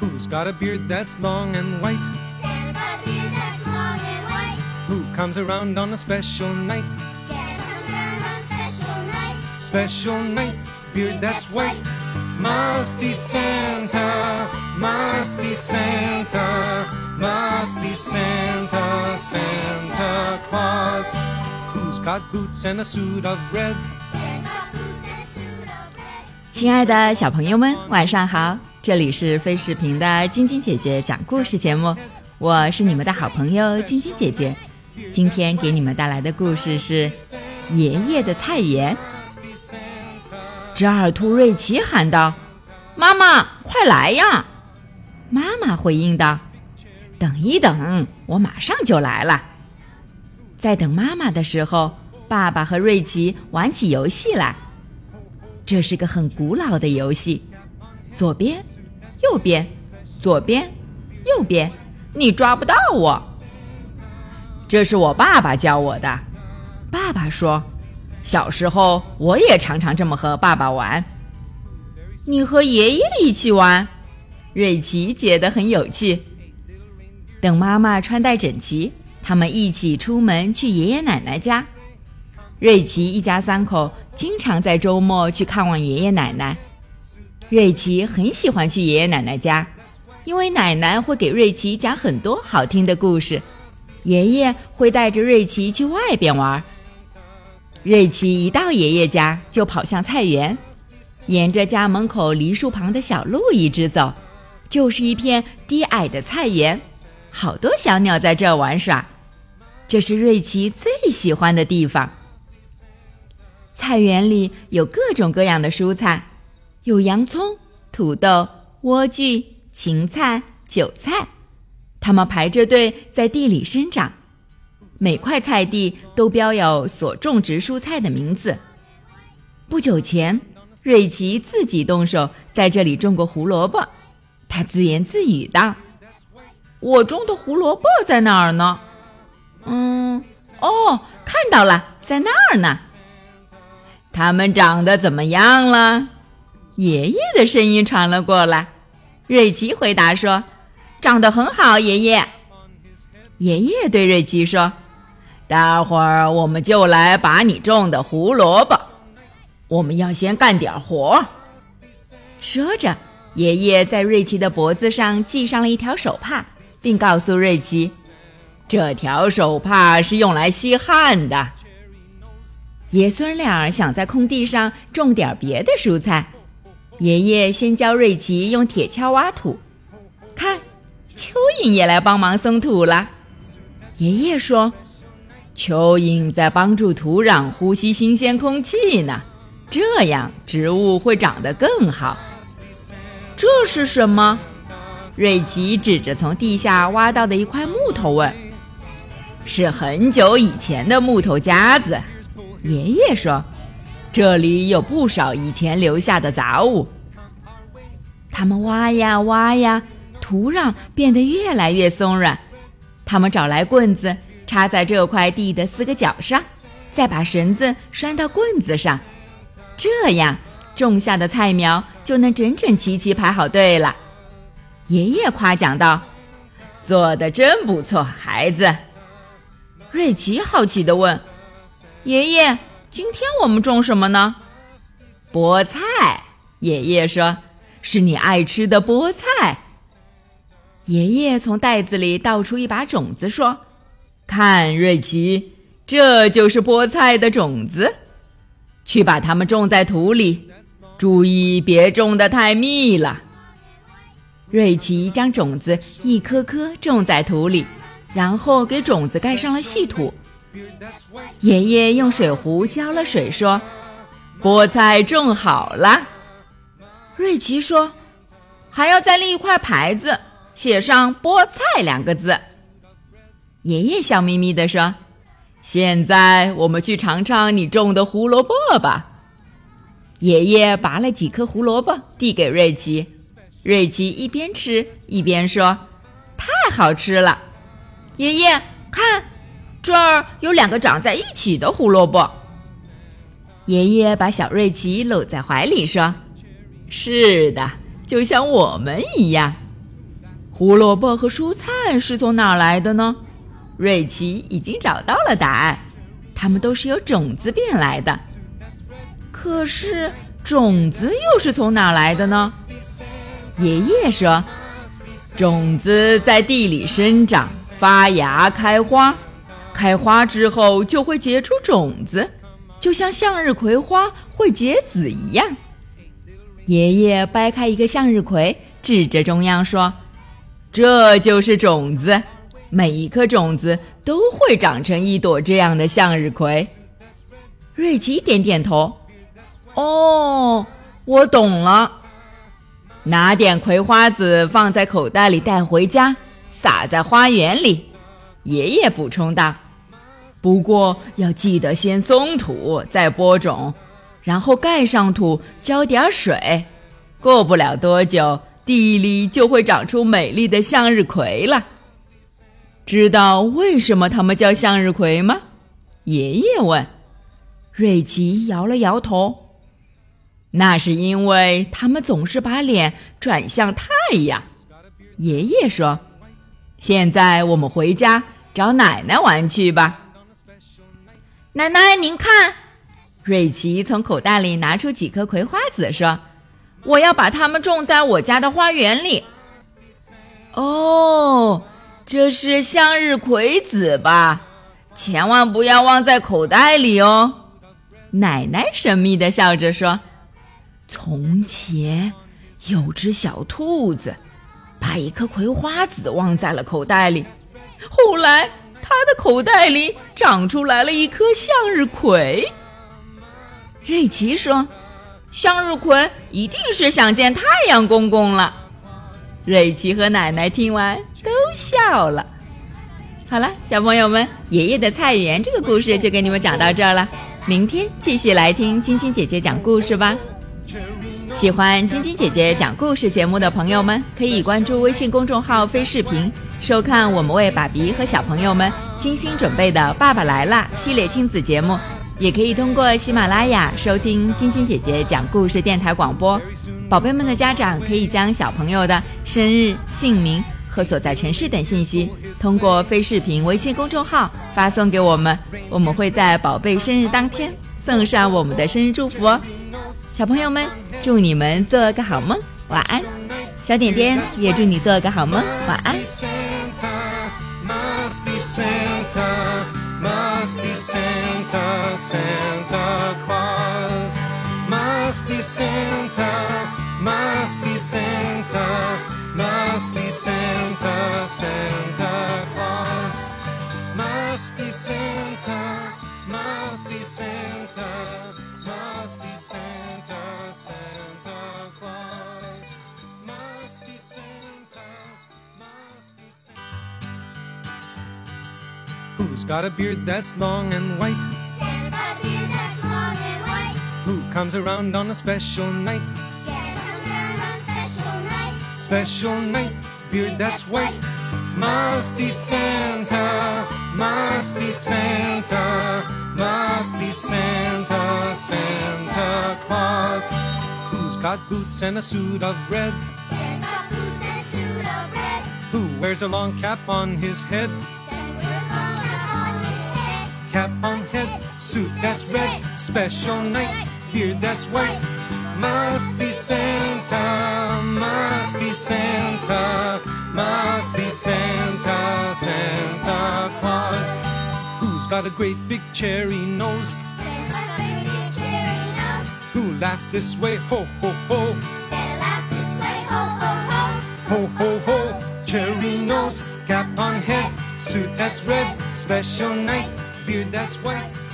Who's got a beard that's long and white? Santa's got a beard that's long and white. Who comes around on a special night? Santa comes around on a special night. Special night, beard that's white. Must be Santa, must be Santa, must be Santa, Santa Claus. Who's got boots and a suit of red? Santa's got boots and a suit of red. 亲爱的小朋友们，晚上好！ 这里是飞视频的晶晶姐姐讲故事节目，我是你们的好朋友晶晶姐姐。今天给你们带来的故事是《爷爷的菜园》。折耳兔瑞奇喊道：“妈妈，快来呀！”妈妈回应道：“等一等，我马上就来了。”在等妈妈的时候，爸爸和瑞奇玩起游戏来。这是个很古老的游戏，左边，右边，左边，右边，你抓不到我。这是我爸爸教我的。爸爸说，小时候我也常常这么和爸爸玩。你和爷爷一起玩，瑞奇觉得很有趣。等妈妈穿戴整齐，他们一起出门去爷爷奶奶家。瑞奇一家三口经常在周末去看望爷爷奶奶。瑞奇很喜欢去爷爷奶奶家，因为奶奶会给瑞奇讲很多好听的故事，爷爷会带着瑞奇去外边玩。瑞奇一到爷爷家就跑向菜园，沿着家门口梨树旁的小路一直走，就是一片低矮的菜园，好多小鸟在这玩耍，这是瑞奇最喜欢的地方。菜园里有各种各样的蔬菜，有洋葱、土豆、莴苣、芹菜、韭菜，它们排着队在地里生长。每块菜地都标有所种植蔬菜的名字。不久前，瑞奇自己动手在这里种过胡萝卜，他自言自语道：“我种的胡萝卜在哪儿呢？”“嗯，哦，看到了，在那儿呢。”它们长得怎么样了？爷爷的声音传了过来。瑞奇回答说：“长得很好，爷爷。”爷爷对瑞奇说：“待会儿我们就来拔你种的胡萝卜，我们要先干点活。”说着，爷爷在瑞奇的脖子上系上了一条手帕，并告诉瑞奇：“这条手帕是用来吸汗的。”爷孙俩想在空地上种点别的蔬菜。爷爷先教瑞奇用铁锹挖土，看，蚯蚓也来帮忙松土了。爷爷说：“蚯蚓在帮助土壤呼吸新鲜空气呢，这样植物会长得更好。”这是什么？瑞奇指着从地下挖到的一块木头问：“是很久以前的木头夹子。”爷爷说：“这里有不少以前留下的杂物。”他们挖呀挖呀，土壤变得越来越松软。他们找来棍子，插在这块地的四个角上，再把绳子拴到棍子上，这样种下的菜苗就能整整齐齐排好队了。爷爷夸奖道：“做的真不错，孩子。”瑞奇好奇地问。爷爷，今天我们种什么呢？菠菜。爷爷说：“是你爱吃的菠菜。”爷爷从袋子里倒出一把种子，说：“看，瑞奇，这就是菠菜的种子，去把它们种在土里，注意别种的太密了。”瑞奇将种子一颗颗种在土里，然后给种子盖上了细土。爷爷用水壶浇了水，说：“菠菜种好了。”瑞奇说：“还要再立一块牌子，写上‘菠菜’两个字。”爷爷笑眯眯地说：“现在我们去尝尝你种的胡萝卜吧。”爷爷拔了几颗胡萝卜递给瑞奇，瑞奇一边吃一边说：“太好吃了，爷爷看。”这儿有两个长在一起的胡萝卜。爷爷把小瑞奇搂在怀里说：“是的，就像我们一样。”胡萝卜和蔬菜是从哪儿来的呢？瑞奇已经找到了答案，它们都是由种子变来的。可是种子又是从哪儿来的呢？爷爷说，种子在地里生长、发芽、开花，开花之后就会结出种子，就像向日葵花会结籽一样。爷爷掰开一个向日葵，指着中央说：“这就是种子。”每一颗种子都会长成一朵这样的向日葵。瑞奇点点头，哦，我懂了。拿点葵花籽放在口袋里带回家，撒在花园里。爷爷补充道：“不过要记得先松土，再播种，然后盖上土，浇点水。过不了多久，地里就会长出美丽的向日葵了。”知道为什么它们叫向日葵吗？爷爷问。瑞奇摇了摇头。那是因为它们总是把脸转向太阳。爷爷说：“现在我们回家找奶奶玩去吧。”奶奶，您看，瑞奇从口袋里拿出几颗葵花籽，说：“我要把它们种在我家的花园里。”哦。这是向日葵籽吧？千万不要忘在口袋里哦。奶奶神秘的笑着说：“从前有只小兔子，把一颗葵花籽忘在了口袋里。后来，他的口袋里长出来了一颗向日葵。”瑞奇说：“向日葵一定是想见太阳公公了。”瑞奇和奶奶听完。都笑了。好了，小朋友们，爷爷的菜园这个故事就给你们讲到这儿了。明天继续来听晶晶姐姐讲故事吧。喜欢晶晶姐姐讲故事节目的朋友们，可以关注微信公众号“飞视频”，收看我们为爸比和小朋友们精心准备的《爸爸来啦》系列亲子节目。也可以通过喜马拉雅收听晶晶姐姐讲故事电台广播。宝贝们的家长可以将小朋友的生日、姓名。和所在城市等信息，通过非视频微信公众号发送给我们，我们会在宝贝生日当天送上我们的生日祝福哦。小朋友们，祝你们做个好梦，晚安。小点点也祝你做个好梦，晚安。Must be Santa, Santa Claus. Must be Santa, must be Santa, must be Santa, Santa Who's got a beard that's long and white? Santa's got a beard that's long and white. Who comes around on a special night? Santa comes around on a special night. Special night, beard that's white. Must be Santa, must be Santa, must be Santa, Santa Claus. Who's got boots and a suit of red? Santa's got boots and a suit of red. Who wears a long cap on his head? Cap on head, suit that's red. Special night, beard that's white. Must be Santa, must be Santa, must be Santa, Santa Claus. Who's got a great big cherry nose? Santa's got a big, big cherry nose. Who laughs this way? Ho, ho, ho, Santa laughs this way, ho, ho, ho. ho, ho, ho. Cherry nose, cap on head, suit that's red. Special night, beard that's white.